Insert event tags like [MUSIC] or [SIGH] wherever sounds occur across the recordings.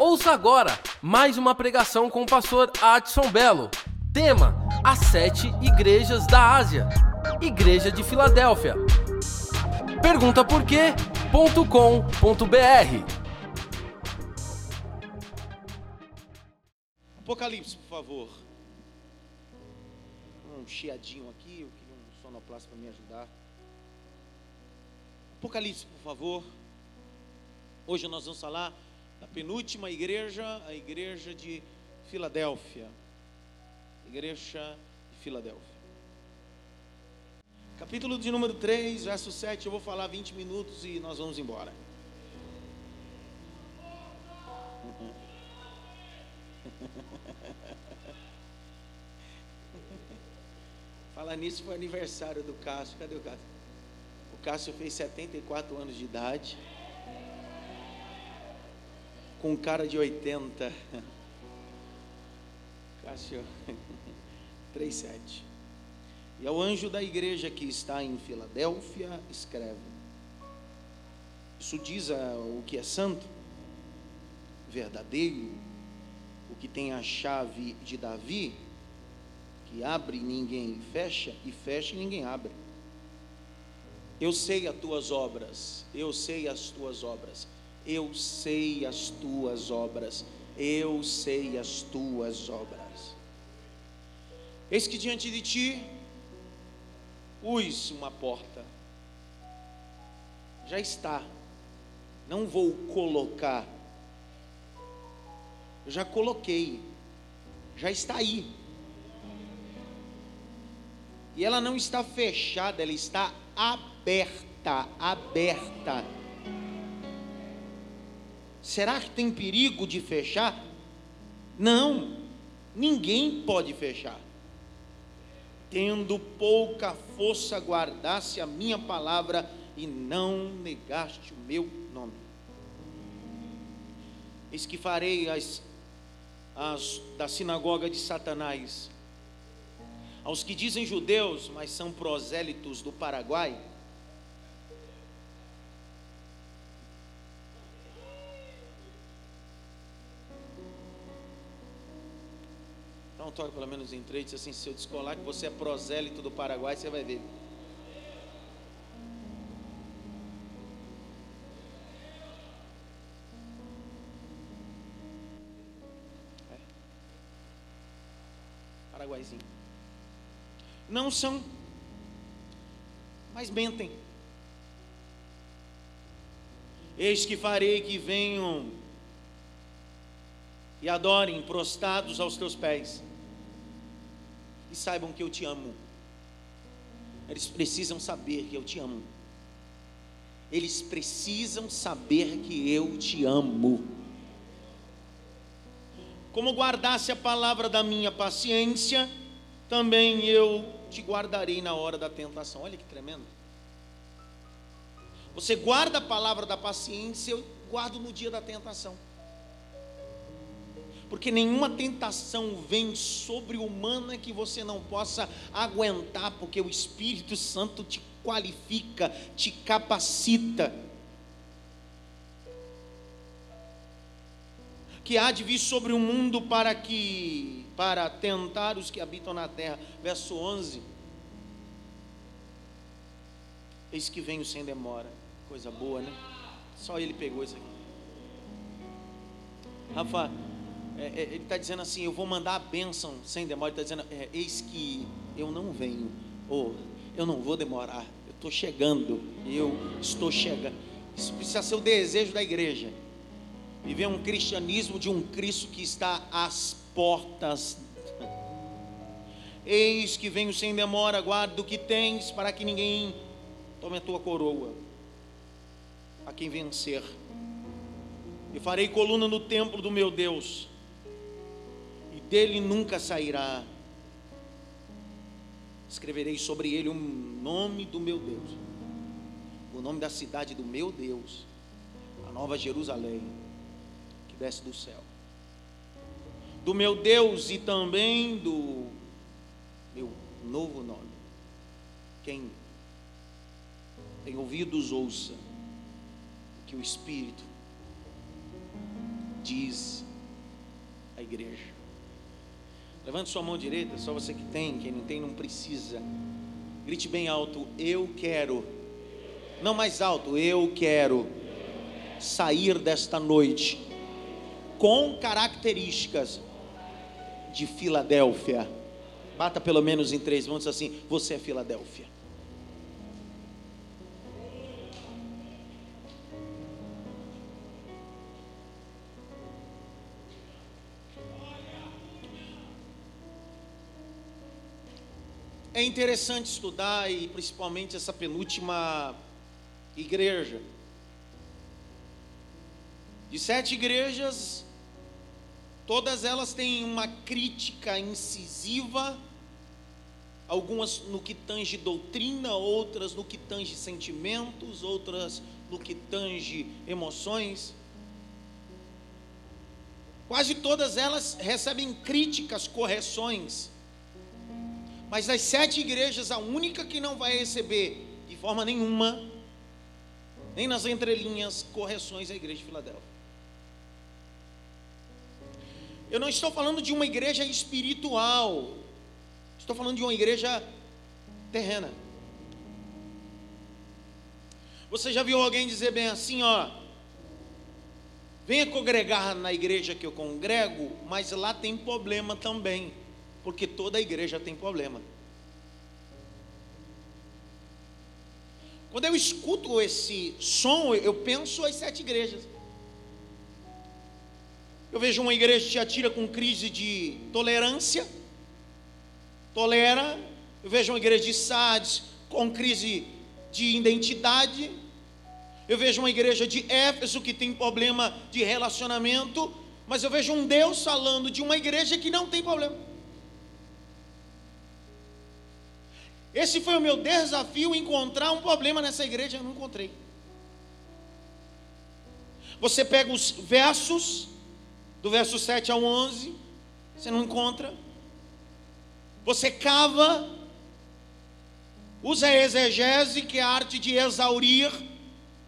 Ouça agora mais uma pregação com o pastor Adson Belo. Tema: As Sete Igrejas da Ásia. Igreja de Filadélfia. Pergunta por quê.com.br Apocalipse, por favor. Um chiadinho aqui, eu queria um sonoplasta para me ajudar. Apocalipse, por favor. Hoje nós vamos falar da penúltima igreja, a igreja de Filadélfia. Igreja de Filadélfia. Capítulo de número 3, verso 7, eu vou falar 20 minutos e nós vamos embora. [LAUGHS] Falar nisso foi aniversário do Cássio. Cadê o Cássio? O Cássio fez 74 anos de idade. Com cara de 80. Cássio [LAUGHS] 37. E ao anjo da igreja que está em Filadélfia, escreve: Isso diz a, o que é santo, verdadeiro, o que tem a chave de Davi, que abre e ninguém fecha, e fecha e ninguém abre. Eu sei as tuas obras, eu sei as tuas obras, eu sei as tuas obras, eu sei as tuas obras. Eis que diante de ti pus uma porta, já está, não vou colocar, eu já coloquei, já está aí. E ela não está fechada, ela está aberta, aberta. Será que tem perigo de fechar? Não, ninguém pode fechar. Tendo pouca força, guardasse a minha palavra e não negaste o meu nome. Eis que farei as, as da sinagoga de Satanás, aos que dizem judeus, mas são prosélitos do Paraguai, Então toque pelo menos em três, assim, se eu descolar que você é prosélito do Paraguai, você vai ver. É. Paraguaizinho. Não são, mas mentem. Eis que farei que venham e adorem prostrados aos teus pés e saibam que eu te amo. Eles precisam saber que eu te amo. Eles precisam saber que eu te amo. Como guardasse a palavra da minha paciência, também eu te guardarei na hora da tentação. Olha que tremendo. Você guarda a palavra da paciência, eu guardo no dia da tentação porque nenhuma tentação vem sobre humana que você não possa aguentar, porque o Espírito Santo te qualifica, te capacita. Que há de vir sobre o mundo para que para tentar os que habitam na terra. Verso 11. Eis que venho sem demora. Coisa boa, né? Só ele pegou isso aqui. Rafa, é, é, ele está dizendo assim: Eu vou mandar a bênção sem demora. Ele está dizendo: é, Eis que eu não venho, ou eu não vou demorar, eu estou chegando, eu estou chegando. Isso precisa ser o desejo da igreja. Viver um cristianismo de um Cristo que está às portas. [LAUGHS] Eis que venho sem demora, guarda o que tens, para que ninguém tome a tua coroa. A quem vencer. E farei coluna no templo do meu Deus dele nunca sairá. Escreverei sobre ele o nome do meu Deus, o nome da cidade do meu Deus, a nova Jerusalém, que desce do céu. Do meu Deus e também do meu novo nome. Quem tem ouvidos, ouça o que o Espírito diz a igreja. Levante sua mão direita, só você que tem, quem não tem não precisa. Grite bem alto: Eu quero. Não mais alto, eu quero sair desta noite com características de Filadélfia. Bata pelo menos em três mãos assim: Você é Filadélfia. Interessante estudar e principalmente essa penúltima igreja. De sete igrejas, todas elas têm uma crítica incisiva, algumas no que tange doutrina, outras no que tange sentimentos, outras no que tange emoções. Quase todas elas recebem críticas, correções. Mas das sete igrejas, a única que não vai receber de forma nenhuma, nem nas entrelinhas, correções é a igreja de Filadélfia. Eu não estou falando de uma igreja espiritual, estou falando de uma igreja terrena. Você já viu alguém dizer bem assim, ó, venha congregar na igreja que eu congrego, mas lá tem problema também porque toda a igreja tem problema. Quando eu escuto esse som, eu penso as sete igrejas. Eu vejo uma igreja que atira com crise de tolerância, tolera. Eu vejo uma igreja de Sardes com crise de identidade. Eu vejo uma igreja de Éfeso que tem problema de relacionamento. Mas eu vejo um Deus falando de uma igreja que não tem problema. Esse foi o meu desafio encontrar um problema nessa igreja, eu não encontrei. Você pega os versos do verso 7 ao 11, você não encontra. Você cava, usa a exegese, que é a arte de exaurir.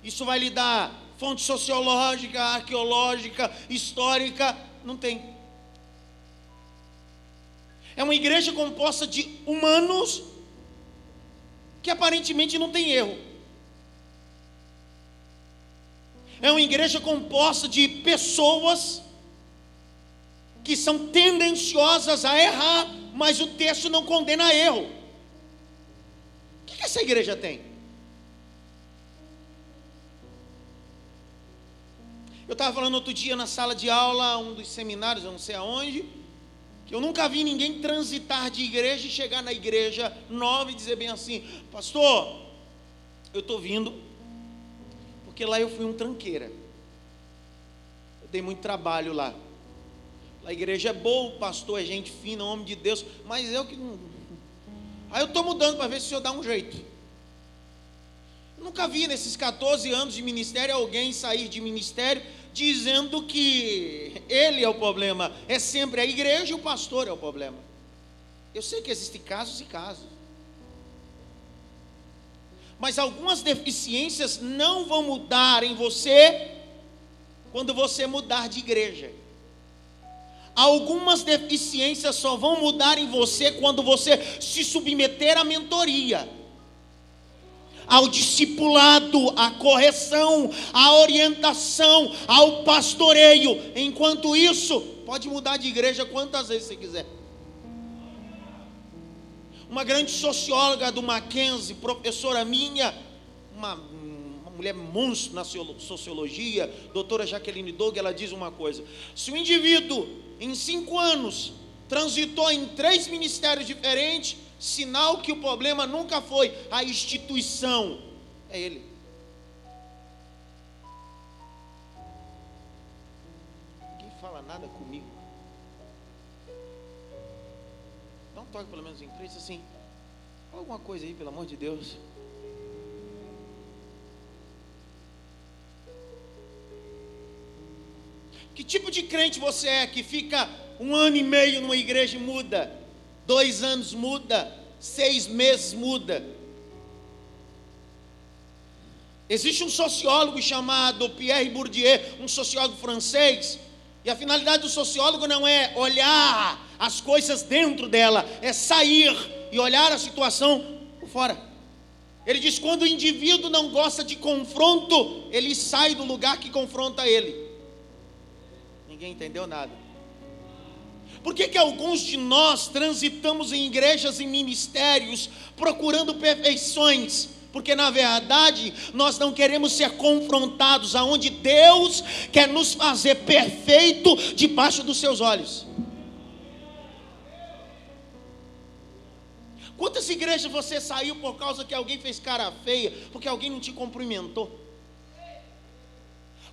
Isso vai lhe dar fonte sociológica, arqueológica, histórica, não tem. É uma igreja composta de humanos que aparentemente não tem erro. É uma igreja composta de pessoas que são tendenciosas a errar, mas o texto não condena erro. O que essa igreja tem? Eu estava falando outro dia na sala de aula, um dos seminários, eu não sei aonde, eu nunca vi ninguém transitar de igreja e chegar na igreja nova e dizer bem assim: Pastor, eu estou vindo, porque lá eu fui um tranqueira. Eu dei muito trabalho lá. A igreja é boa, o pastor é gente fina, homem de Deus, mas eu que não. Aí eu estou mudando para ver se o senhor dá um jeito. Eu nunca vi nesses 14 anos de ministério alguém sair de ministério dizendo que ele é o problema, é sempre a igreja e o pastor é o problema. Eu sei que existem casos e casos. Mas algumas deficiências não vão mudar em você quando você mudar de igreja. Algumas deficiências só vão mudar em você quando você se submeter à mentoria ao discipulado, à correção, à orientação, ao pastoreio. Enquanto isso, pode mudar de igreja quantas vezes você quiser. Uma grande socióloga do Mackenzie, professora minha, uma, uma mulher monstro na sociologia, doutora Jaqueline Doug, ela diz uma coisa: se o indivíduo em cinco anos transitou em três ministérios diferentes, Sinal que o problema nunca foi a instituição, é ele. Ninguém fala nada comigo. Um toque pelo menos em três assim. Alguma coisa aí, pelo amor de Deus. Que tipo de crente você é que fica um ano e meio numa igreja e muda? Dois anos muda, seis meses muda. Existe um sociólogo chamado Pierre Bourdieu, um sociólogo francês, E a finalidade do sociólogo não é olhar as coisas dentro dela, é sair e olhar a situação por fora. Ele diz: quando o indivíduo não gosta de confronto, ele sai do lugar que confronta ele. Ninguém entendeu nada. Por que, que alguns de nós transitamos em igrejas e ministérios procurando perfeições? porque na verdade nós não queremos ser confrontados aonde Deus quer nos fazer perfeito debaixo dos seus olhos. Quantas igrejas você saiu por causa que alguém fez cara feia, porque alguém não te cumprimentou?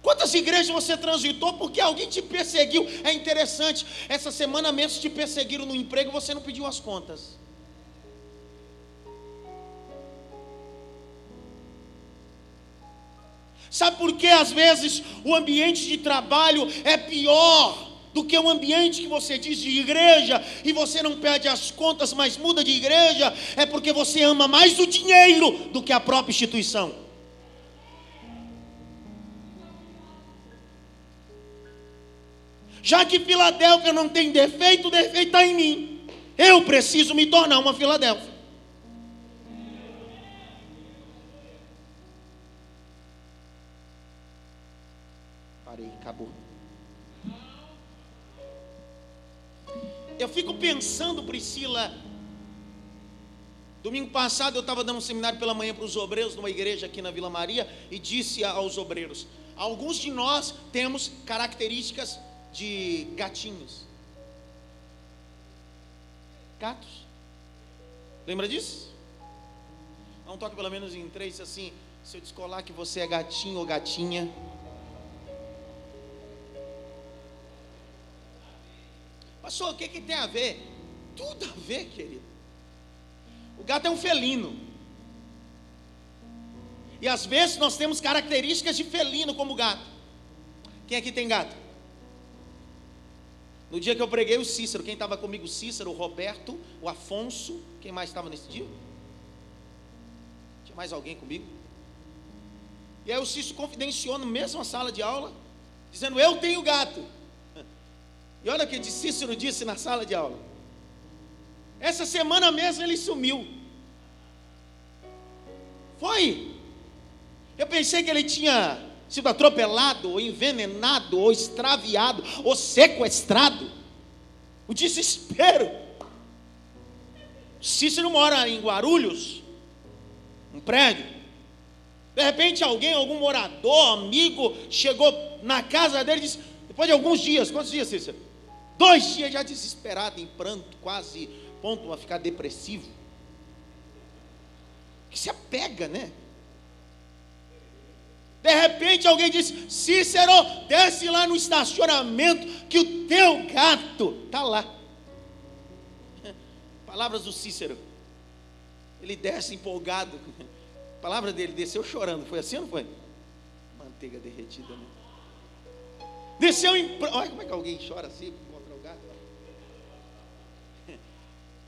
Quantas igrejas você transitou porque alguém te perseguiu? É interessante, essa semana mesmo te perseguiram no emprego, você não pediu as contas. Sabe por que às vezes o ambiente de trabalho é pior do que o ambiente que você diz de igreja e você não pede as contas, mas muda de igreja? É porque você ama mais o dinheiro do que a própria instituição. Já que Filadélfia não tem defeito, o defeito está em mim. Eu preciso me tornar uma Filadélfia. acabou. Eu fico pensando, Priscila. Domingo passado eu estava dando um seminário pela manhã para os obreiros numa igreja aqui na Vila Maria e disse aos obreiros: alguns de nós temos características de gatinhos. Gatos. Lembra disso? Dá um toque pelo menos em três assim. Se eu descolar que você é gatinho ou gatinha. Pastor, o que, que tem a ver? Tudo a ver, querido. O gato é um felino. E às vezes nós temos características de felino como gato. Quem aqui tem gato? No dia que eu preguei o Cícero, quem estava comigo? O Cícero, o Roberto, o Afonso. Quem mais estava nesse dia? Tinha mais alguém comigo? E aí o Cícero confidenciou na mesma sala de aula, dizendo: Eu tenho gato. E olha o que Cícero disse na sala de aula. Essa semana mesmo ele sumiu. Foi. Eu pensei que ele tinha sido atropelado, ou envenenado, ou extraviado, ou sequestrado. O desespero. Cícero mora em Guarulhos, um prédio. De repente alguém, algum morador, amigo, chegou na casa dele e disse, depois de alguns dias, quantos dias, Cícero? Dois dias já desesperado, em pranto, quase ponto a ficar depressivo. Que se apega, né? De repente alguém diz: Cícero, desce lá no estacionamento que o teu gato está lá. [LAUGHS] Palavras do Cícero. Ele desce empolgado. [LAUGHS] Palavra dele, desceu chorando. Foi assim ou não foi? Manteiga derretida, né? Desceu em. Olha como é que alguém chora assim.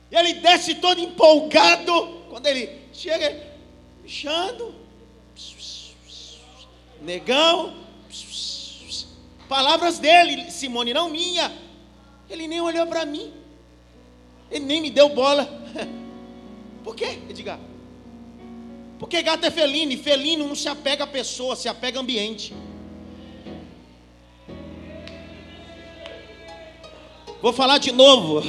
E [LAUGHS] ele desce todo empolgado. Quando ele chega, pichando, negão, palavras dele, Simone, não minha. Ele nem olhou para mim, ele nem me deu bola. [LAUGHS] Por quê, Edgar? Porque gato é felino, e felino não se apega a pessoa, se apega a ambiente. Vou falar de novo.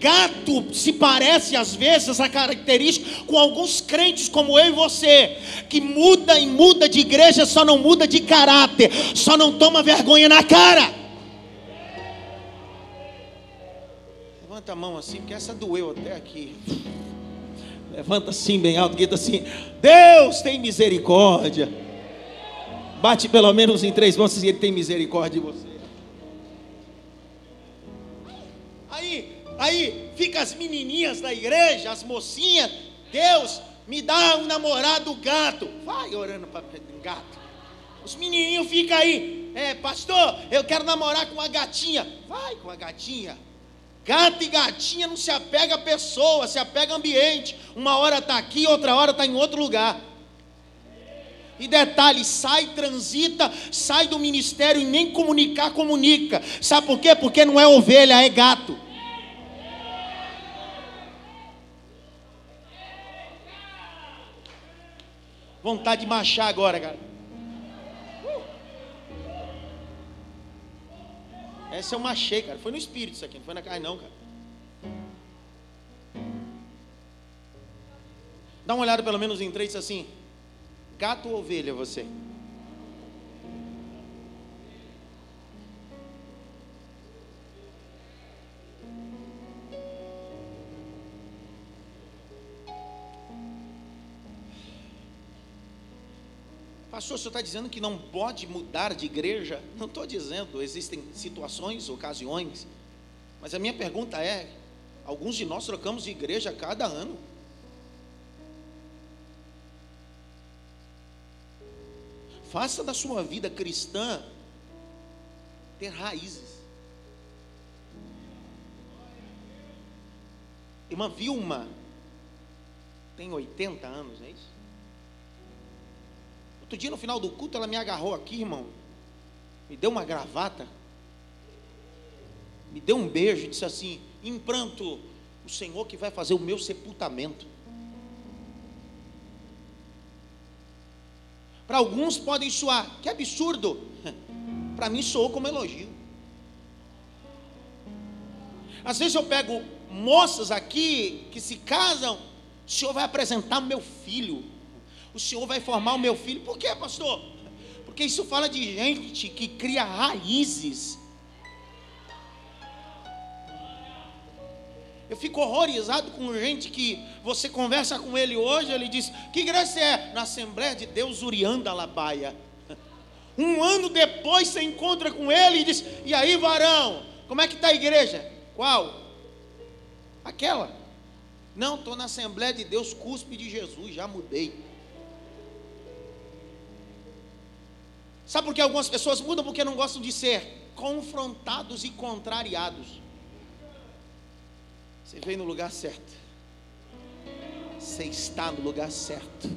Gato se parece às vezes a característica com alguns crentes como eu e você, que muda e muda de igreja, só não muda de caráter, só não toma vergonha na cara. Levanta a mão assim, porque essa doeu até aqui. Levanta assim bem alto, grita assim: Deus tem misericórdia. Bate pelo menos em três mãos e Ele tem misericórdia de você. Aí fica as menininhas da igreja, as mocinhas, Deus, me dá um namorado gato. Vai orando para gato. Os menininhos ficam aí, é, pastor, eu quero namorar com uma gatinha. Vai com a gatinha. Gato e gatinha não se apega a pessoa, se apega a ambiente. Uma hora está aqui, outra hora está em outro lugar. E detalhe, sai, transita, sai do ministério e nem comunicar, comunica. Sabe por quê? Porque não é ovelha, é gato. Vontade de marchar agora, cara. Essa eu machei, cara. Foi no espírito isso aqui, não foi na carne, não, cara. Dá uma olhada pelo menos em três assim. Gato ou ovelha você? Pastor, o senhor está dizendo que não pode mudar de igreja? Não estou dizendo, existem situações, ocasiões. Mas a minha pergunta é: alguns de nós trocamos de igreja a cada ano. Faça da sua vida cristã ter raízes. Irmã Vilma tem 80 anos, não é isso? Outro dia, no final do culto, ela me agarrou aqui, irmão. Me deu uma gravata. Me deu um beijo e disse assim: em pranto, o Senhor que vai fazer o meu sepultamento. Para alguns podem soar, que absurdo. [LAUGHS] Para mim soou como elogio. Às vezes eu pego moças aqui que se casam, o senhor vai apresentar meu filho. O senhor vai formar o meu filho. Por quê, pastor? Porque isso fala de gente que cria raízes Eu fico horrorizado com gente que você conversa com ele hoje, ele diz: Que igreja é? Na Assembleia de Deus Urianda Labaia. [LAUGHS] Um ano depois você encontra com ele e diz: E aí, varão, como é que está a igreja? Qual? Aquela. Não, estou na Assembleia de Deus Cuspe de Jesus, já mudei. Sabe por que algumas pessoas mudam? Porque não gostam de ser confrontados e contrariados. Você veio no lugar certo. Você está no lugar certo.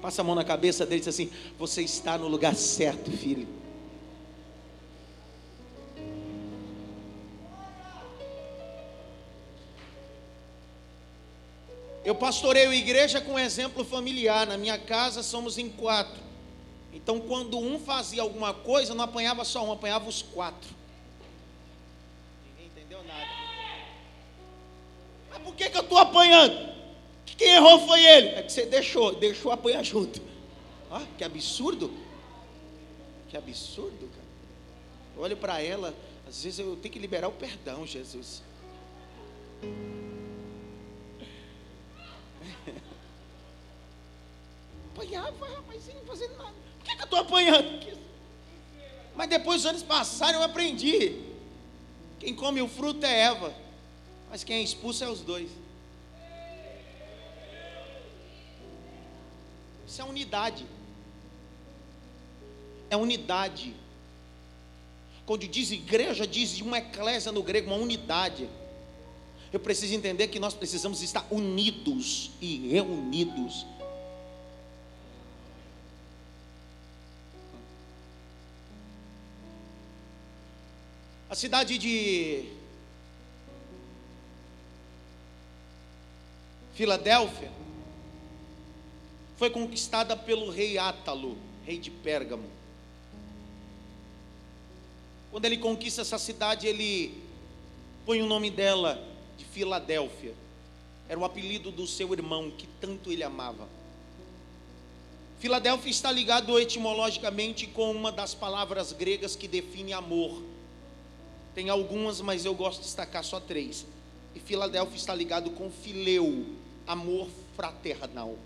Passa a mão na cabeça dele e diz assim: Você está no lugar certo, filho. Eu pastoreio igreja com exemplo familiar. Na minha casa somos em quatro. Então, quando um fazia alguma coisa, não apanhava só um, apanhava os quatro. por que, que eu estou apanhando? Quem errou foi ele. É que você deixou, deixou apanhar junto. Ah, que absurdo. Que absurdo, cara. Eu olho para ela, às vezes eu tenho que liberar o perdão, Jesus. [LAUGHS] Apanhava, rapaz, não fazendo nada. Que, que eu estou apanhando? Mas depois os anos passaram, eu aprendi. Quem come o fruto é Eva mas quem é expulso é os dois. Isso é unidade. É unidade. Quando diz igreja, diz uma eclésia no grego, uma unidade. Eu preciso entender que nós precisamos estar unidos e reunidos. A cidade de Filadélfia foi conquistada pelo rei Átalo, rei de Pérgamo. Quando ele conquista essa cidade, ele põe o nome dela de Filadélfia. Era o apelido do seu irmão que tanto ele amava. Filadélfia está ligado etimologicamente com uma das palavras gregas que define amor. Tem algumas, mas eu gosto de destacar só três. E Filadélfia está ligado com fileu, amor fraternal.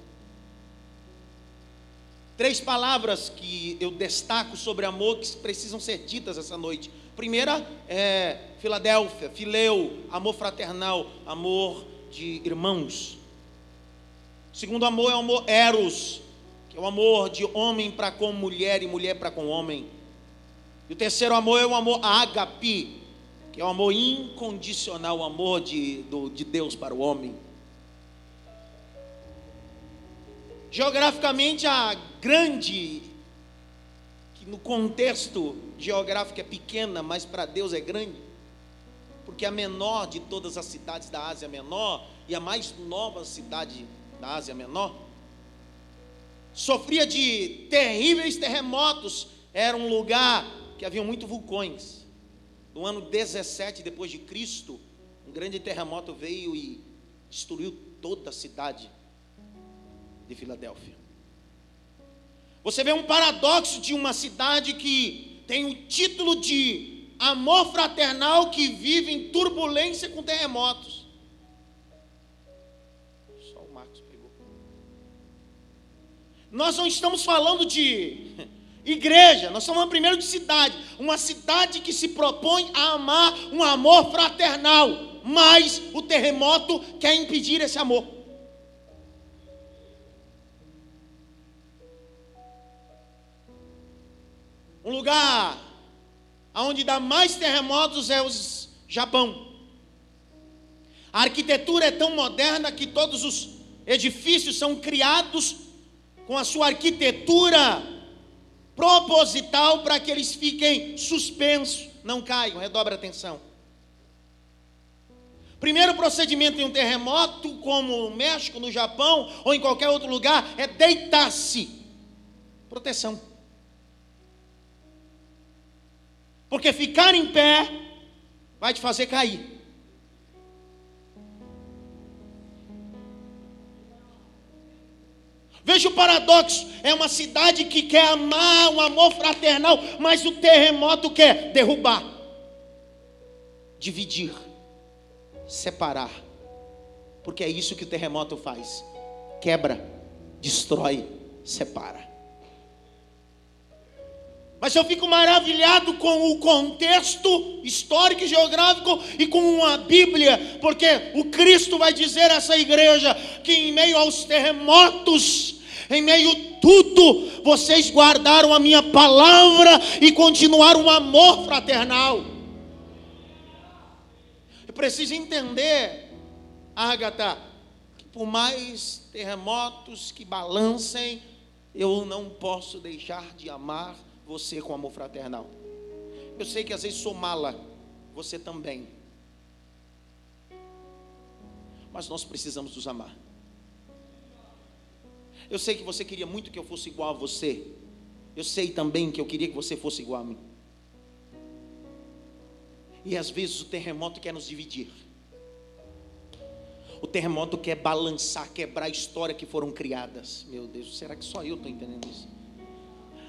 Três palavras que eu destaco sobre amor que precisam ser ditas essa noite. Primeira é Filadélfia, fileu, amor fraternal, amor de irmãos. Segundo amor é o amor eros, que é o amor de homem para com mulher e mulher para com homem. E o terceiro amor é o amor agape, que é o amor incondicional, o amor de, do, de Deus para o homem. Geograficamente, a grande, que no contexto geográfico é pequena, mas para Deus é grande, porque a menor de todas as cidades da Ásia Menor e a mais nova cidade da Ásia Menor, sofria de terríveis terremotos. Era um lugar que havia muitos vulcões. No ano 17 depois de Cristo, um grande terremoto veio e destruiu toda a cidade de Filadélfia. Você vê um paradoxo de uma cidade que tem o título de amor fraternal que vive em turbulência com terremotos. Só o Marcos pegou. Nós não estamos falando de igreja, nós falando primeiro de cidade, uma cidade que se propõe a amar um amor fraternal, mas o terremoto quer impedir esse amor. Um lugar onde dá mais terremotos é o Japão. A arquitetura é tão moderna que todos os edifícios são criados com a sua arquitetura proposital para que eles fiquem suspensos, não caiam, redobre a atenção. Primeiro procedimento em um terremoto, como no México, no Japão ou em qualquer outro lugar, é deitar-se. Proteção. Porque ficar em pé vai te fazer cair. Veja o paradoxo: é uma cidade que quer amar, um amor fraternal, mas o terremoto quer derrubar, dividir, separar, porque é isso que o terremoto faz: quebra, destrói, separa. Mas eu fico maravilhado com o contexto histórico e geográfico e com a Bíblia, porque o Cristo vai dizer a essa igreja que em meio aos terremotos, em meio a tudo, vocês guardaram a minha palavra e continuaram um amor fraternal. Eu preciso entender, Agatha, que por mais terremotos que balancem, eu não posso deixar de amar você com amor fraternal. Eu sei que às vezes sou mala, você também. Mas nós precisamos nos amar. Eu sei que você queria muito que eu fosse igual a você. Eu sei também que eu queria que você fosse igual a mim. E às vezes o terremoto quer nos dividir. O terremoto quer balançar, quebrar a história que foram criadas. Meu Deus, será que só eu estou entendendo isso?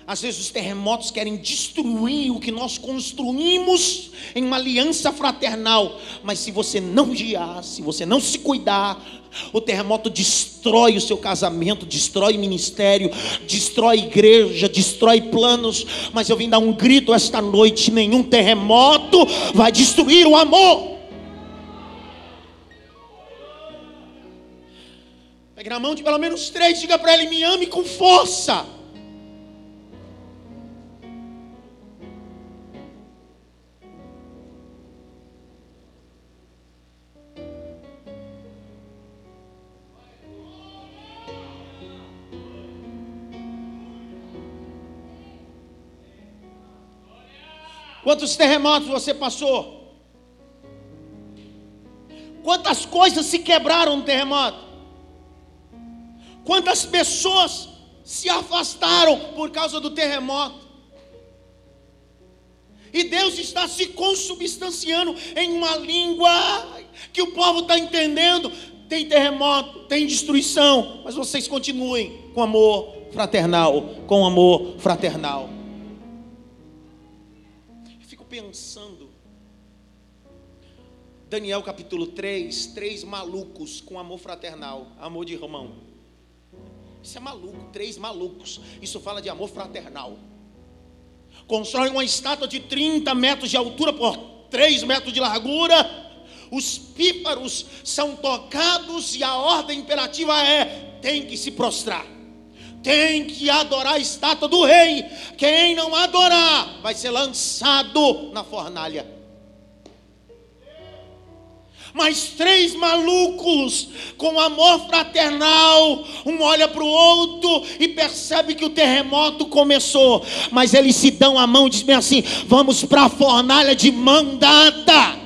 Às vezes os terremotos querem destruir o que nós construímos em uma aliança fraternal. Mas se você não guiar, se você não se cuidar, o terremoto destrói o seu casamento, destrói ministério, destrói igreja, destrói planos. Mas eu vim dar um grito esta noite: nenhum terremoto vai destruir o amor. Pegue na mão de pelo menos três, diga para ele: me ame com força. Quantos terremotos você passou? Quantas coisas se quebraram no terremoto? Quantas pessoas se afastaram por causa do terremoto? E Deus está se consubstanciando em uma língua que o povo está entendendo. Tem terremoto, tem destruição, mas vocês continuem com amor fraternal, com amor fraternal pensando. Daniel capítulo 3, três malucos com amor fraternal, amor de irmão. Isso é maluco, três malucos. Isso fala de amor fraternal. Constrói uma estátua de 30 metros de altura por 3 metros de largura. Os pífaros são tocados e a ordem imperativa é: tem que se prostrar tem que adorar a estátua do rei. Quem não adorar vai ser lançado na fornalha. Mas três malucos com amor fraternal, um olha para o outro e percebe que o terremoto começou, mas eles se dão a mão e dizem assim: vamos para a fornalha de mão dada.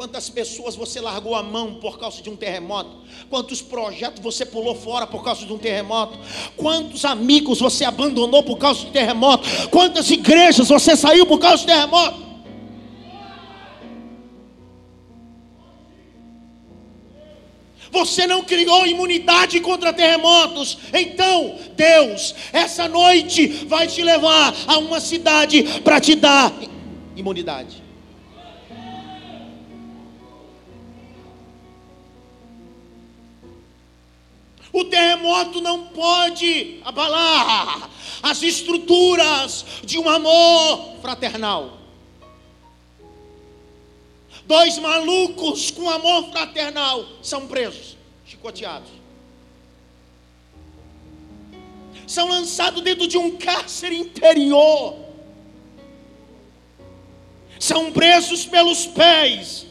Quantas pessoas você largou a mão por causa de um terremoto? Quantos projetos você pulou fora por causa de um terremoto? Quantos amigos você abandonou por causa do terremoto? Quantas igrejas você saiu por causa do terremoto? Você não criou imunidade contra terremotos. Então, Deus, essa noite vai te levar a uma cidade para te dar imunidade. O terremoto não pode abalar as estruturas de um amor fraternal. Dois malucos com amor fraternal são presos, chicoteados. São lançados dentro de um cárcere interior. São presos pelos pés.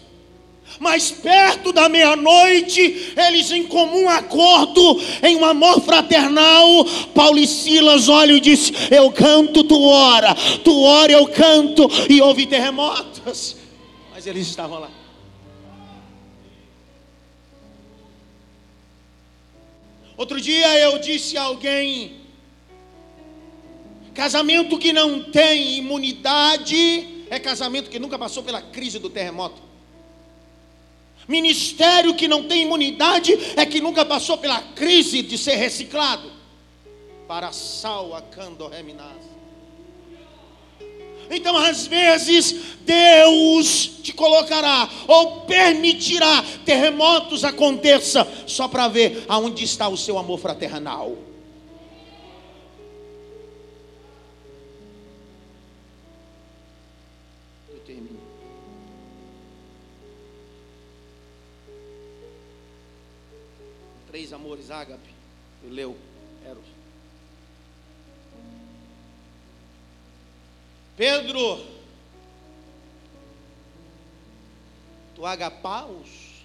Mas perto da meia-noite, eles em comum acordo, em um amor fraternal, Paulo e Silas olham e diz: Eu canto, tu ora, tu ora, eu canto, e houve terremotos mas eles estavam lá. Outro dia eu disse a alguém: casamento que não tem imunidade é casamento que nunca passou pela crise do terremoto. Ministério que não tem imunidade é que nunca passou pela crise de ser reciclado. Para sal a cando reminaz. Então, às vezes, Deus te colocará ou permitirá terremotos aconteça só para ver aonde está o seu amor fraternal. Ágape, leu. Pedro, tu agapaus,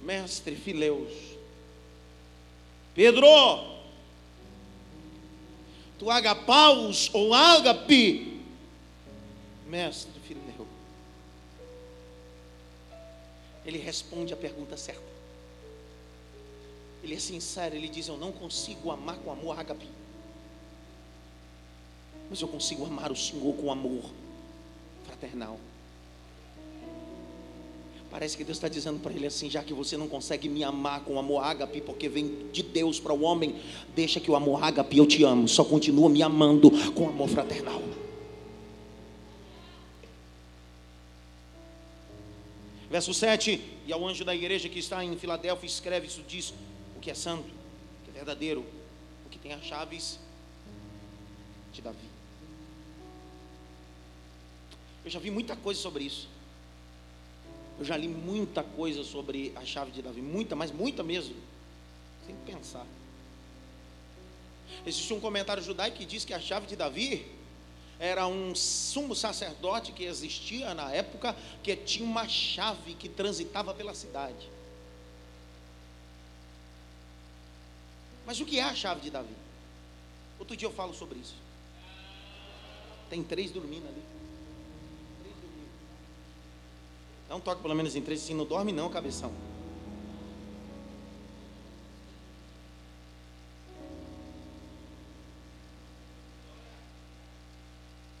mestre Fileus. Pedro, tu agapaus ou agape, mestre Fileu. Ele responde a pergunta certa. Ele é sincero, ele diz: Eu não consigo amar com amor agape mas eu consigo amar o Senhor com amor fraternal. Parece que Deus está dizendo para ele assim: já que você não consegue me amar com amor ágape, porque vem de Deus para o homem, deixa que o amor ágape eu te amo, só continua me amando com amor fraternal. Verso 7: E ao anjo da igreja que está em Filadélfia, escreve isso: diz que é santo, o que é verdadeiro, o que tem as chaves de Davi. Eu já vi muita coisa sobre isso. Eu já li muita coisa sobre a chave de Davi, muita, mas muita mesmo. Tem que pensar. Existe um comentário judaico que diz que a chave de Davi era um sumo sacerdote que existia na época, que tinha uma chave que transitava pela cidade. Mas o que é a chave de Davi? Outro dia eu falo sobre isso. Tem três dormindo ali. Dá um toque pelo menos em três, assim, não dorme não, cabeção.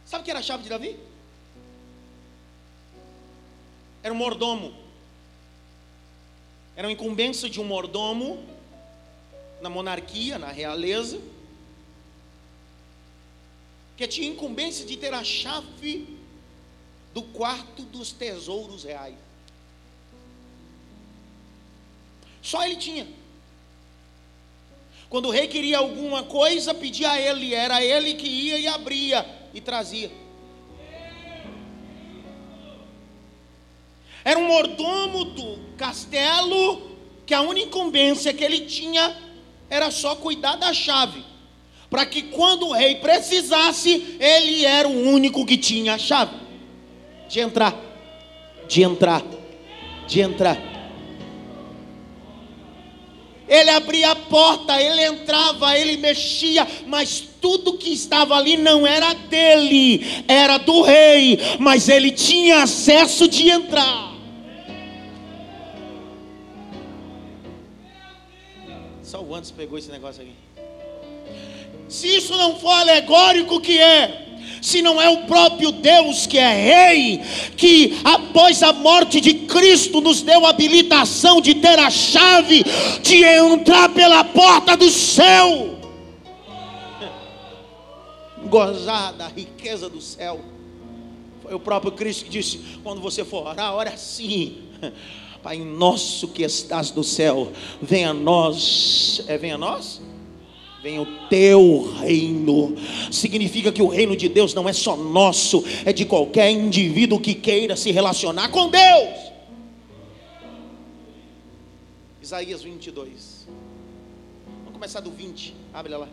Sabe o que era a chave de Davi? Era um mordomo. Era uma incumbência de um mordomo na monarquia, na realeza, que tinha incumbência de ter a chave do quarto dos tesouros reais. Só ele tinha. Quando o rei queria alguma coisa, pedia a ele, era ele que ia e abria e trazia. Era um mordomo do castelo, que a única incumbência que ele tinha era só cuidar da chave, para que quando o rei precisasse, ele era o único que tinha a chave. de entrar, de entrar, de entrar. Ele abria a porta, ele entrava, ele mexia, mas tudo que estava ali não era dele, era do rei, mas ele tinha acesso de entrar. Antes pegou esse negócio aqui. Se isso não for alegórico, que é? se não é o próprio Deus que é Rei, que após a morte de Cristo nos deu habilitação de ter a chave de entrar pela porta do céu, [LAUGHS] gozar da riqueza do céu. Foi o próprio Cristo que disse: quando você for orar, ora assim. Pai nosso que estás no céu, venha a nós, é venha a nós? Venha o teu reino. Significa que o reino de Deus não é só nosso, é de qualquer indivíduo que queira se relacionar com Deus. Isaías 22. Vamos começar do 20. Abre lá.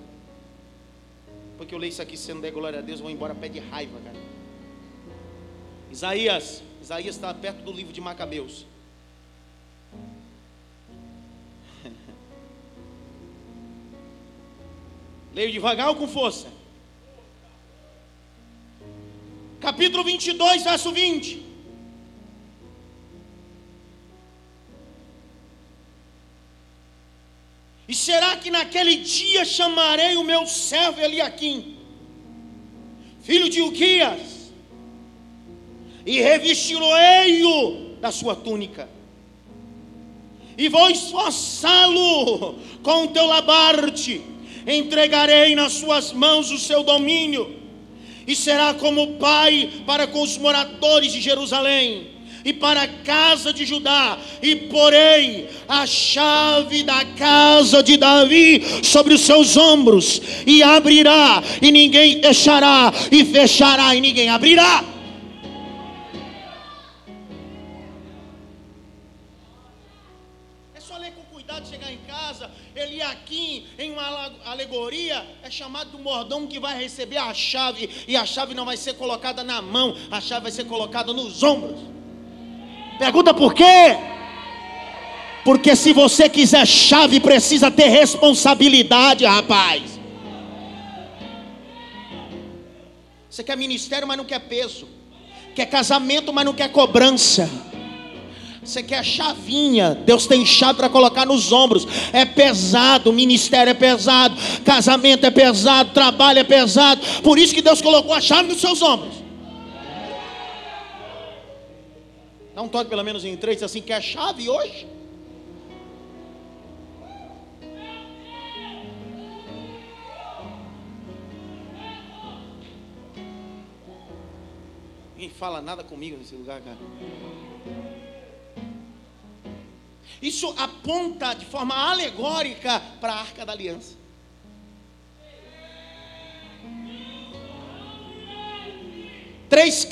Porque eu leio isso aqui sendo der glória a Deus, vou embora pé de raiva, cara. Isaías. Isaías está perto do livro de Macabeus. Leio devagar ou com força? Capítulo 22, verso 20. E será que naquele dia chamarei o meu servo Eliaquim, filho de Uquias, e revesti-lo-ei-o da sua túnica, e vou esforçá-lo com o teu labarte, entregarei nas suas mãos o seu domínio, e será como pai para com os moradores de Jerusalém e para a casa de Judá, e porei a chave da casa de Davi sobre os seus ombros, e abrirá, e ninguém deixará, e fechará, e ninguém abrirá. Em uma alegoria, é chamado do mordão que vai receber a chave, e a chave não vai ser colocada na mão, a chave vai ser colocada nos ombros. Pergunta por quê? Porque se você quiser chave, precisa ter responsabilidade, rapaz. Você quer ministério, mas não quer peso. Quer casamento, mas não quer cobrança. Você quer chavinha, Deus tem chave para colocar nos ombros. É pesado, ministério é pesado, casamento é pesado, trabalho é pesado. Por isso que Deus colocou a chave nos seus ombros. Dá um toque pelo menos em três, assim, quer chave hoje? Ninguém fala nada comigo nesse lugar, cara. Isso aponta de forma alegórica para a arca da aliança. Três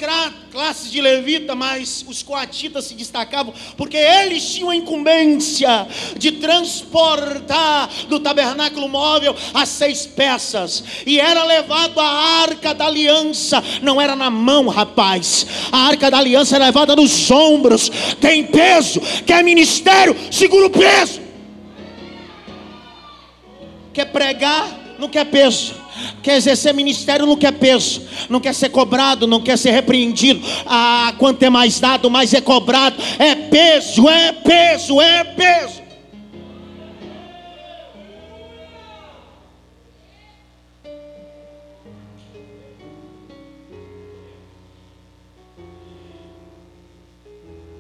classes de levita, mas os coatitas se destacavam porque eles tinham a incumbência de transportar do tabernáculo móvel as seis peças, e era levado a arca da aliança, não era na mão, rapaz, a arca da aliança era levada nos ombros. Tem peso, quer ministério, segura o peso, quer pregar, não quer peso Quer exercer ministério, não quer peso, não quer ser cobrado, não quer ser repreendido. Ah, quanto é mais dado, mais é cobrado. É peso, é peso, é peso.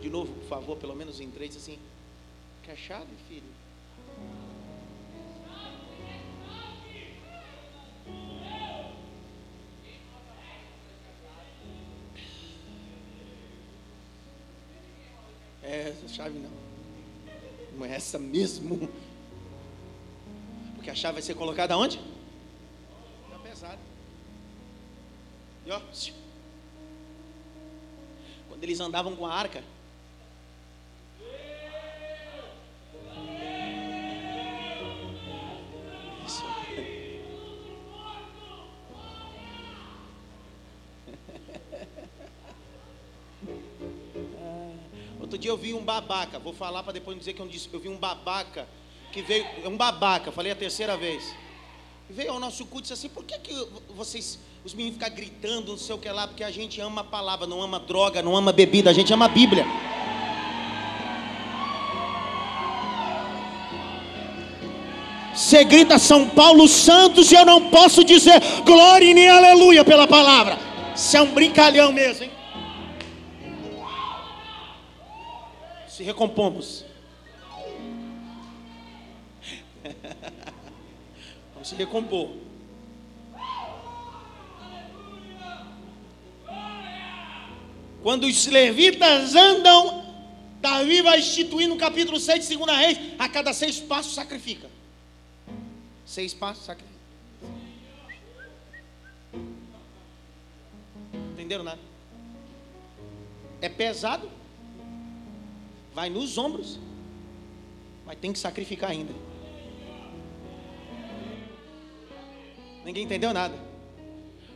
De novo, por favor, pelo menos em três assim. Quer chave, É, essa chave não. Não é essa mesmo. Porque a chave vai ser colocada onde? Está pesada. E ó. Quando eles andavam com a arca. Dia eu vi um babaca, vou falar para depois não dizer que eu não disse, eu vi um babaca que veio, é um babaca, falei a terceira vez. Veio ao nosso culto e disse assim: por que, que vocês, os meninos, ficam gritando, não sei o que lá? Porque a gente ama a palavra, não ama droga, não ama bebida, a gente ama a Bíblia. Você grita São Paulo Santos e eu não posso dizer glória e nem aleluia pela palavra. Você é um brincalhão mesmo, hein? Recompomos. [LAUGHS] Vamos se recompor. Quando os levitas andam, Davi vai instituir no capítulo 6 de 2 Reis, a cada seis passos sacrifica. Seis passos, sacrifício. Entenderam nada? É pesado, vai nos ombros, mas tem que sacrificar ainda. Ninguém entendeu nada.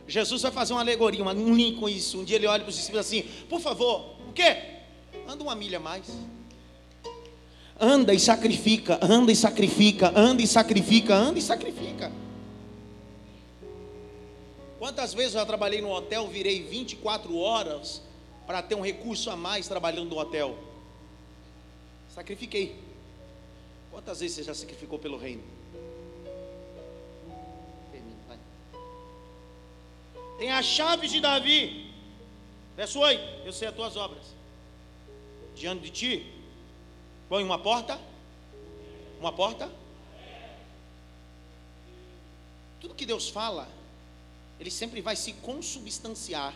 Jesus vai fazer uma alegoria, um link com isso. Um dia ele olha para os discípulos assim: Por favor, o quê? Anda uma milha mais. Anda e sacrifica, anda e sacrifica, anda e sacrifica, anda e sacrifica. Quantas vezes eu já trabalhei no hotel, virei 24 horas para ter um recurso a mais trabalhando no hotel? Sacrifiquei. Quantas vezes você já sacrificou pelo reino? Tem a chave de Davi. Verso 8: Eu sei as tuas obras. Diante de ti Põe uma porta? Uma porta? Tudo que Deus fala, Ele sempre vai se consubstanciar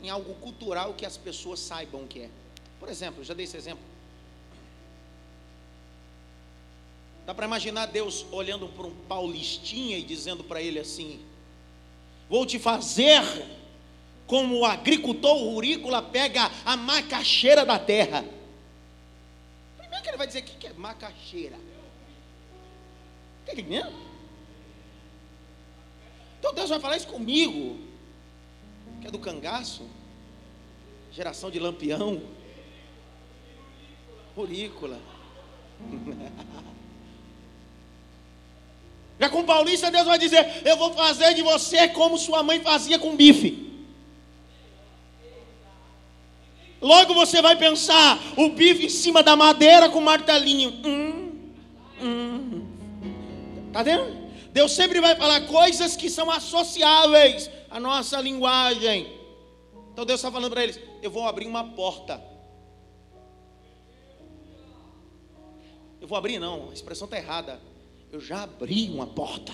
em algo cultural que as pessoas saibam o que é. Por exemplo, já dei esse exemplo. Dá para imaginar Deus olhando para um paulistinha e dizendo para ele assim: Vou te fazer como o agricultor rurícola pega a macaxeira da terra que ele vai dizer o que é macaxeira? Está entendendo? Então Deus vai falar isso comigo, que é do cangaço, geração de lampião, purícola. [LAUGHS] Já com Paulista, Deus vai dizer: Eu vou fazer de você como sua mãe fazia com bife. Logo você vai pensar o bife em cima da madeira com martelinho. Hum, hum. Tá vendo? Deus sempre vai falar coisas que são associáveis à nossa linguagem. Então Deus está falando para eles: eu vou abrir uma porta. Eu vou abrir, não, a expressão está errada. Eu já abri uma porta.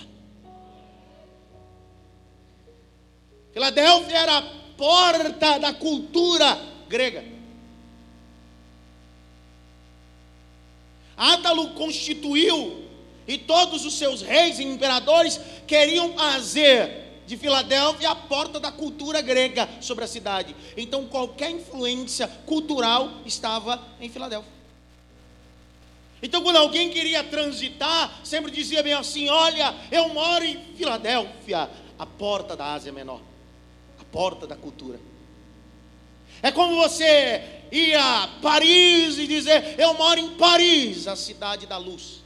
Filadélfia era a porta da cultura grega. Átalo constituiu e todos os seus reis e imperadores queriam fazer de Filadélfia a porta da cultura grega sobre a cidade. Então qualquer influência cultural estava em Filadélfia. Então, quando alguém queria transitar, sempre dizia bem assim: Olha, eu moro em Filadélfia, a porta da Ásia Menor, a porta da cultura. É como você ir a Paris e dizer: Eu moro em Paris, a cidade da luz.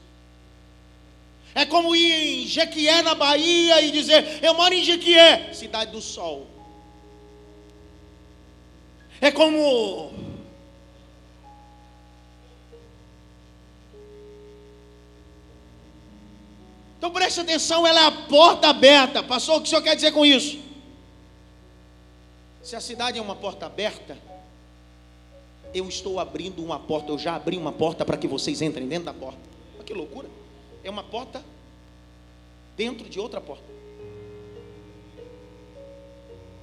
É como ir em Jequié, na Bahia, e dizer: Eu moro em Jequié, cidade do sol. É como. Então preste atenção, ela é a porta aberta. Passou o que o senhor quer dizer com isso? Se a cidade é uma porta aberta, eu estou abrindo uma porta, eu já abri uma porta para que vocês entrem dentro da porta. Olha que loucura! É uma porta dentro de outra porta.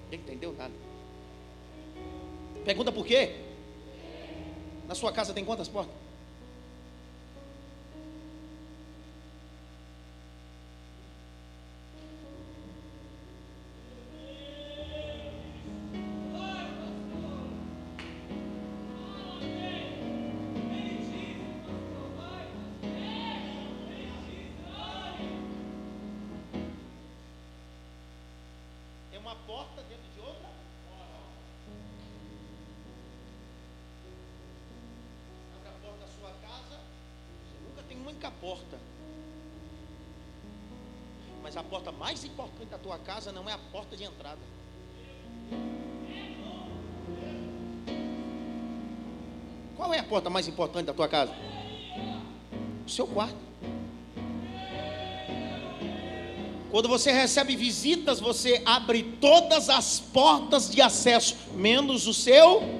Ninguém entendeu nada. Pergunta por quê? Na sua casa tem quantas portas? Porta mais importante da tua casa não é a porta de entrada. Qual é a porta mais importante da tua casa? O seu quarto. Quando você recebe visitas, você abre todas as portas de acesso, menos o seu.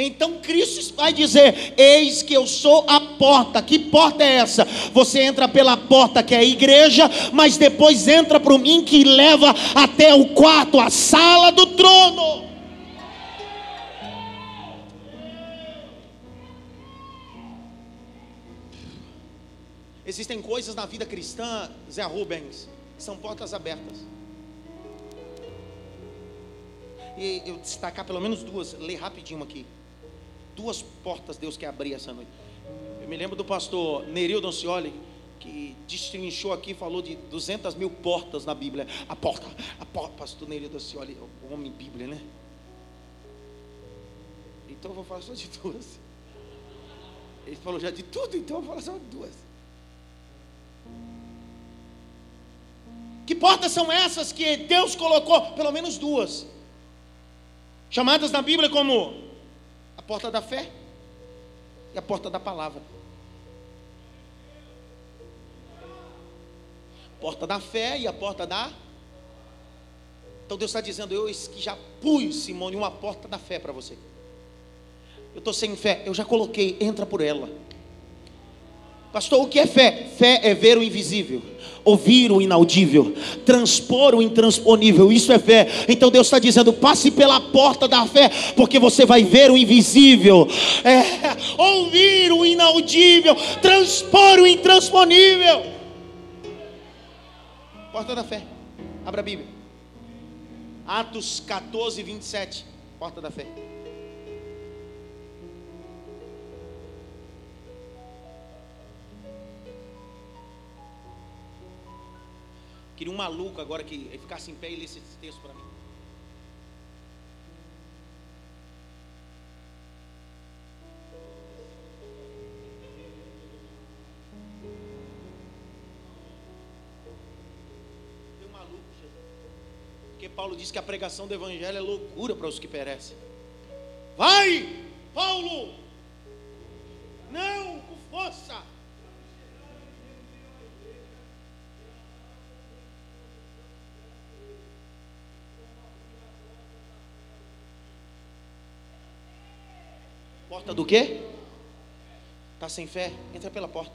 Então Cristo vai dizer: Eis que eu sou a porta. Que porta é essa? Você entra pela porta que é a igreja, mas depois entra para mim que leva até o quarto, a sala do trono. Existem coisas na vida cristã, Zé Rubens, são portas abertas. E eu destacar pelo menos duas, ler rapidinho aqui. Duas portas Deus quer abrir essa noite. Eu me lembro do pastor Nerildo Ancioli, que destrinchou aqui, falou de 200 mil portas na Bíblia. A porta, a porta, pastor Nerildo Ancioli, o homem Bíblia, né? Então eu vou falar só de duas. Ele falou já de tudo, então eu vou falar só de duas. Que portas são essas que Deus colocou? Pelo menos duas. Chamadas na Bíblia como porta da fé e a porta da palavra. Porta da fé e a porta da. Então Deus está dizendo: Eu que já pus, Simone, uma porta da fé para você. Eu estou sem fé, eu já coloquei, entra por ela. Pastor, o que é fé? Fé é ver o invisível, ouvir o inaudível, transpor o intransponível. Isso é fé. Então Deus está dizendo: passe pela porta da fé, porque você vai ver o invisível, é, ouvir o inaudível, transpor o intransponível. Porta da fé. Abra a Bíblia. Atos 14, 27. Porta da fé. Queria um maluco agora que ficasse em pé e lesse esse texto para mim. Tem um maluco, Porque Paulo diz que a pregação do Evangelho é loucura para os que perecem. Vai, Paulo! Não, com força! Porta do quê? Está sem fé? Entra pela porta.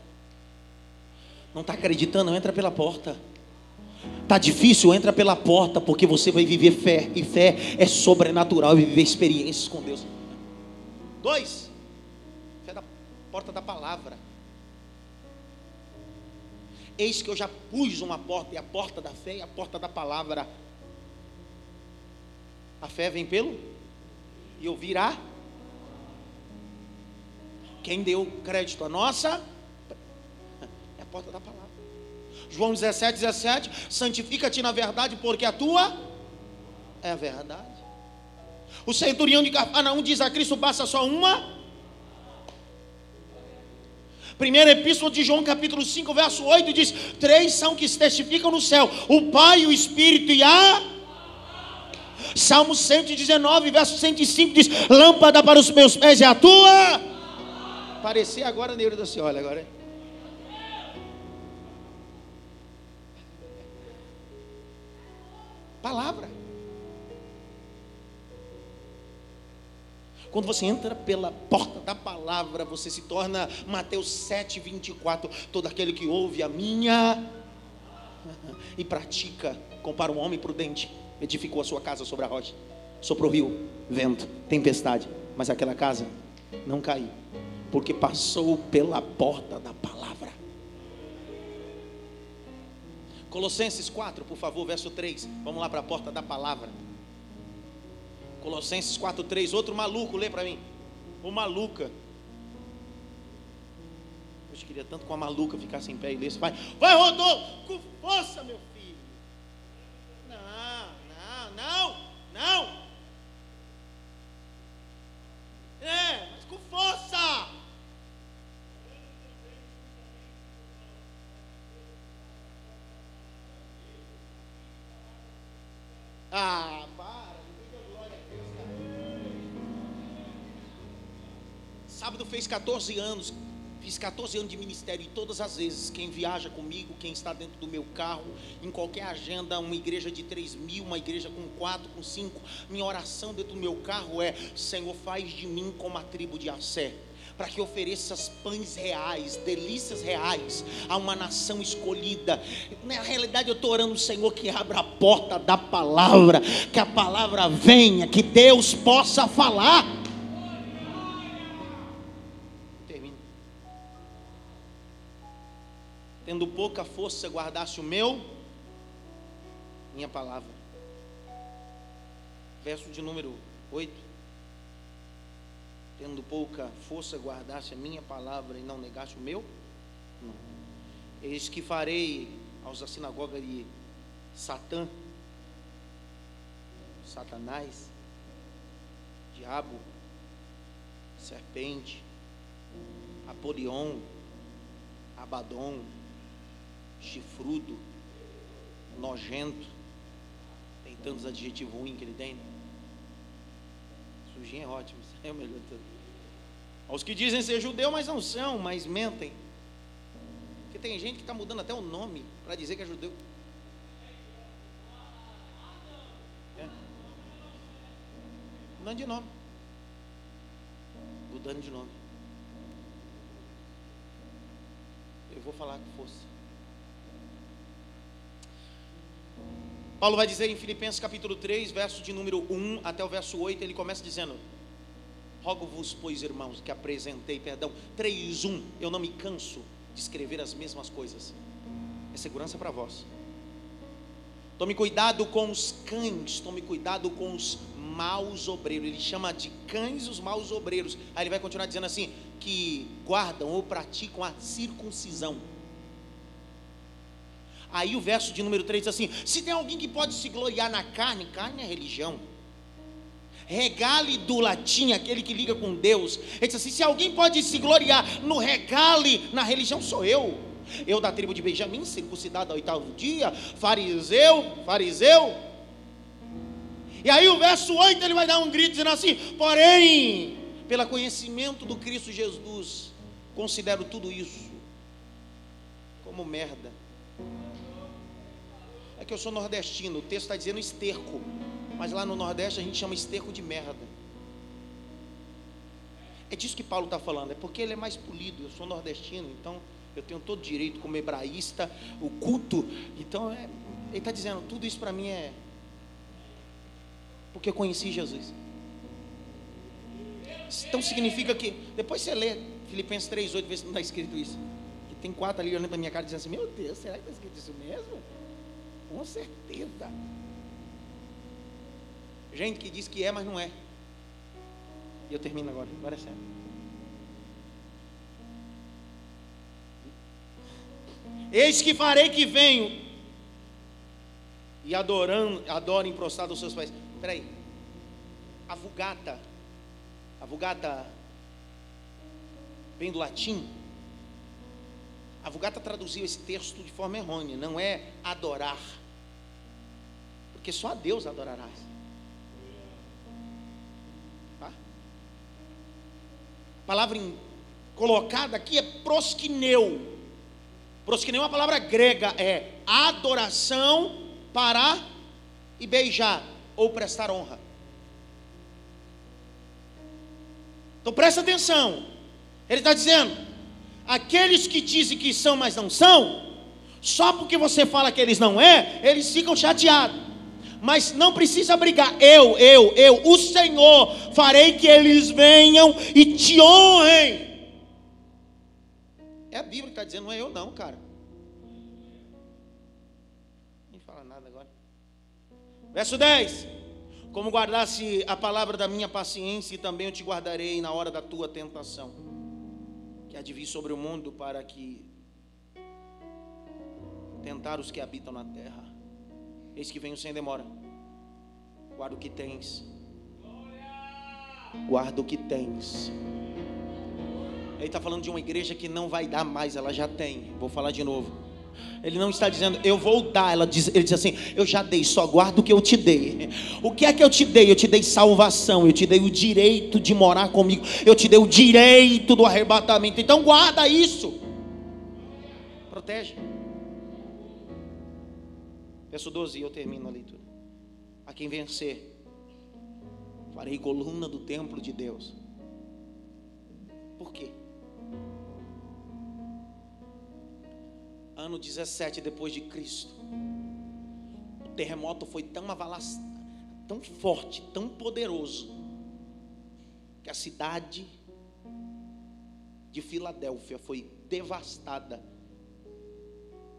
Não está acreditando? Entra pela porta. Está difícil? Entra pela porta, porque você vai viver fé. E fé é sobrenatural e viver experiências com Deus. Dois, fé da porta da palavra. Eis que eu já pus uma porta, e a porta da fé e a porta da palavra. A fé vem pelo e ouvirá quem deu crédito a nossa é a porta da palavra. João 17, 17: santifica-te na verdade, porque a tua é a verdade. O centurião de Cafarnaum diz a Cristo: basta só uma. Primeira epístola de João, capítulo 5, verso 8, diz: Três são que testificam no céu: o Pai, o Espírito e a. Salmo 119, verso 105 diz: Lâmpada para os meus pés é a tua aparecer agora Neuro da olha agora. Palavra. Quando você entra pela porta da palavra, você se torna Mateus 7, 24. Todo aquele que ouve a minha [LAUGHS] e pratica, compara um homem prudente, edificou a sua casa sobre a rocha, soprou rio, vento, tempestade, mas aquela casa não caiu porque passou pela porta da palavra. Colossenses 4, por favor, verso 3. Vamos lá para a porta da palavra. Colossenses 4, 3. Outro maluco, lê para mim. O maluca. Eu queria tanto com a maluca ficasse em pé e lesse. Vai, vai, Rodolfo, com força, meu filho. Não, não, não, não. É, mas com força. Ah, para. Tá Sábado fez 14 anos. Fiz 14 anos de ministério e todas as vezes, quem viaja comigo, quem está dentro do meu carro, em qualquer agenda, uma igreja de 3 mil, uma igreja com 4, com 5, minha oração dentro do meu carro é: Senhor, faz de mim como a tribo de Assé para que ofereças pães reais, delícias reais a uma nação escolhida. Na realidade, eu estou orando, Senhor, que abra a porta da palavra, que a palavra venha, que Deus possa falar. Termino. Tendo pouca força, guardasse o meu, minha palavra. Verso de número 8 tendo pouca força, guardasse a minha palavra e não negasse o meu? Não. Eis que farei aos da sinagoga de Satã, Satanás, diabo, serpente, Apolion, Abaddon, chifrudo, nojento, tem tantos adjetivos ruins que ele tem. Sujinho é ótimo, é o melhor de tudo. Aos que dizem ser judeu, mas não são, mas mentem. Porque tem gente que está mudando até o nome para dizer que é judeu. É. Mudando de nome. Mudando de nome. Eu vou falar com força. Paulo vai dizer em Filipenses capítulo 3, verso de número 1 até o verso 8, ele começa dizendo: Rogo-vos, pois, irmãos, que apresentei, perdão, 3:1. Eu não me canso de escrever as mesmas coisas. É segurança para vós. Tome cuidado com os cães, tome cuidado com os maus obreiros. Ele chama de cães os maus obreiros. Aí ele vai continuar dizendo assim: que guardam ou praticam a circuncisão. Aí o verso de número 3 diz assim: se tem alguém que pode se gloriar na carne, carne é religião regale do latim, aquele que liga com Deus. Ele diz assim: se alguém pode se gloriar no regale na religião, sou eu. Eu da tribo de Benjamim, circuncidado ao oitavo dia, fariseu, fariseu. E aí o verso 8 ele vai dar um grito dizendo assim: porém, pelo conhecimento do Cristo Jesus, considero tudo isso como merda. É que eu sou nordestino, o texto está dizendo esterco. Mas lá no Nordeste a gente chama esterco de merda. É disso que Paulo está falando, é porque ele é mais polido. Eu sou nordestino, então eu tenho todo direito como hebraísta, o culto. Então é, ele está dizendo, tudo isso para mim é porque eu conheci Jesus. Então significa que, depois você lê Filipenses 3,8, vê se não está escrito isso. Que tem quatro ali olhando para minha cara dizendo assim, meu Deus, será que está escrito isso mesmo? Com certeza. Gente que diz que é, mas não é. E eu termino agora, agora é sério. Eis que farei que venho e adorando, adorem prostrado os seus pés. Espera aí. A vulgata, a vulgata vem do latim. A vulgata traduziu esse texto de forma errônea, não é adorar. Porque só a Deus adorarás. A palavra colocada aqui é prosquineu. Prosquineu é uma palavra grega, é adoração, parar e beijar, ou prestar honra. Então presta atenção. Ele está dizendo: aqueles que dizem que são, mas não são, só porque você fala que eles não é, eles ficam chateados mas não precisa brigar. Eu, eu, eu, o Senhor, farei que eles venham e te honrem. É a Bíblia que está dizendo, não é eu não, cara. Nem fala nada agora. Verso 10. Como guardasse a palavra da minha paciência, e também eu te guardarei na hora da tua tentação, que há de vir sobre o mundo para que tentar os que habitam na terra. Eis que venho sem demora. Guarda o que tens. Guarda o que tens. Ele está falando de uma igreja que não vai dar mais, ela já tem. Vou falar de novo. Ele não está dizendo, eu vou dar. Diz, ele diz assim, eu já dei, só guardo o que eu te dei. O que é que eu te dei? Eu te dei salvação, eu te dei o direito de morar comigo, eu te dei o direito do arrebatamento. Então guarda isso. Protege. Verso 12, e eu termino a leitura. A quem vencer, farei coluna do templo de Deus. Por quê? ano 17 depois de Cristo, o terremoto foi tão avalaçado, tão forte, tão poderoso, que a cidade de Filadélfia foi devastada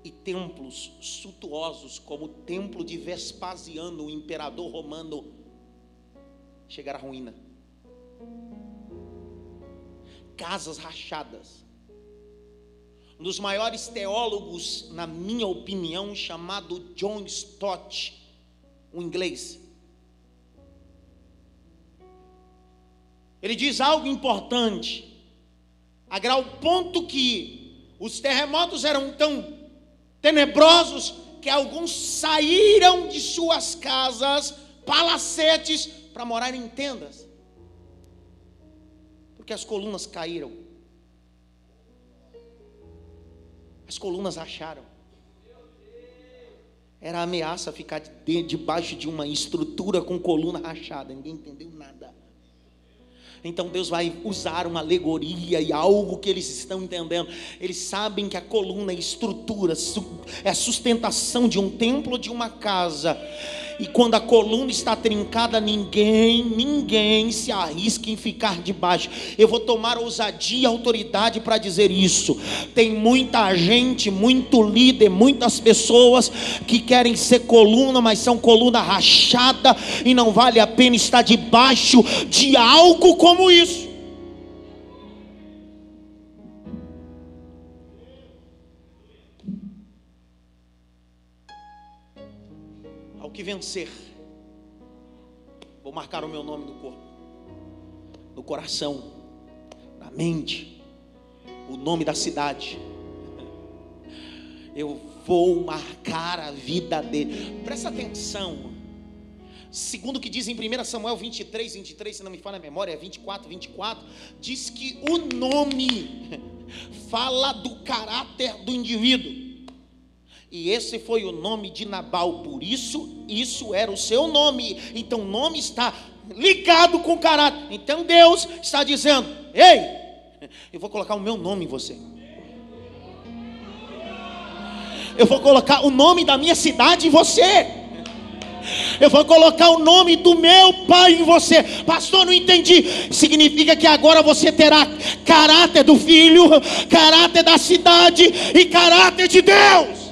e templos suntuosos, como o templo de Vespasiano, o imperador romano, chegaram à ruína. Casas rachadas, um dos maiores teólogos, na minha opinião, chamado John Stott, um inglês. Ele diz algo importante, a grau ponto que os terremotos eram tão tenebrosos que alguns saíram de suas casas, palacetes, para morar em tendas, porque as colunas caíram. As colunas racharam. Era ameaça ficar de, debaixo de uma estrutura com coluna rachada. Ninguém entendeu nada. Então Deus vai usar uma alegoria e algo que eles estão entendendo. Eles sabem que a coluna é estrutura, é a sustentação de um templo, de uma casa. E quando a coluna está trincada, ninguém, ninguém se arrisca em ficar debaixo. Eu vou tomar ousadia e autoridade para dizer isso. Tem muita gente, muito líder, muitas pessoas que querem ser coluna, mas são coluna rachada e não vale a pena estar debaixo de algo como isso. Que vencer, vou marcar o meu nome no corpo, no coração, na mente, o nome da cidade. Eu vou marcar a vida dele. Presta atenção. Segundo o que diz em 1 Samuel 23, 23, se não me falha a memória, é 24, 24, diz que o nome [LAUGHS] fala do caráter do indivíduo. E esse foi o nome de Nabal, por isso, isso era o seu nome. Então o nome está ligado com o caráter. Então Deus está dizendo: Ei, eu vou colocar o meu nome em você. Eu vou colocar o nome da minha cidade em você. Eu vou colocar o nome do meu pai em você. Pastor, não entendi. Significa que agora você terá caráter do filho, caráter da cidade e caráter de Deus.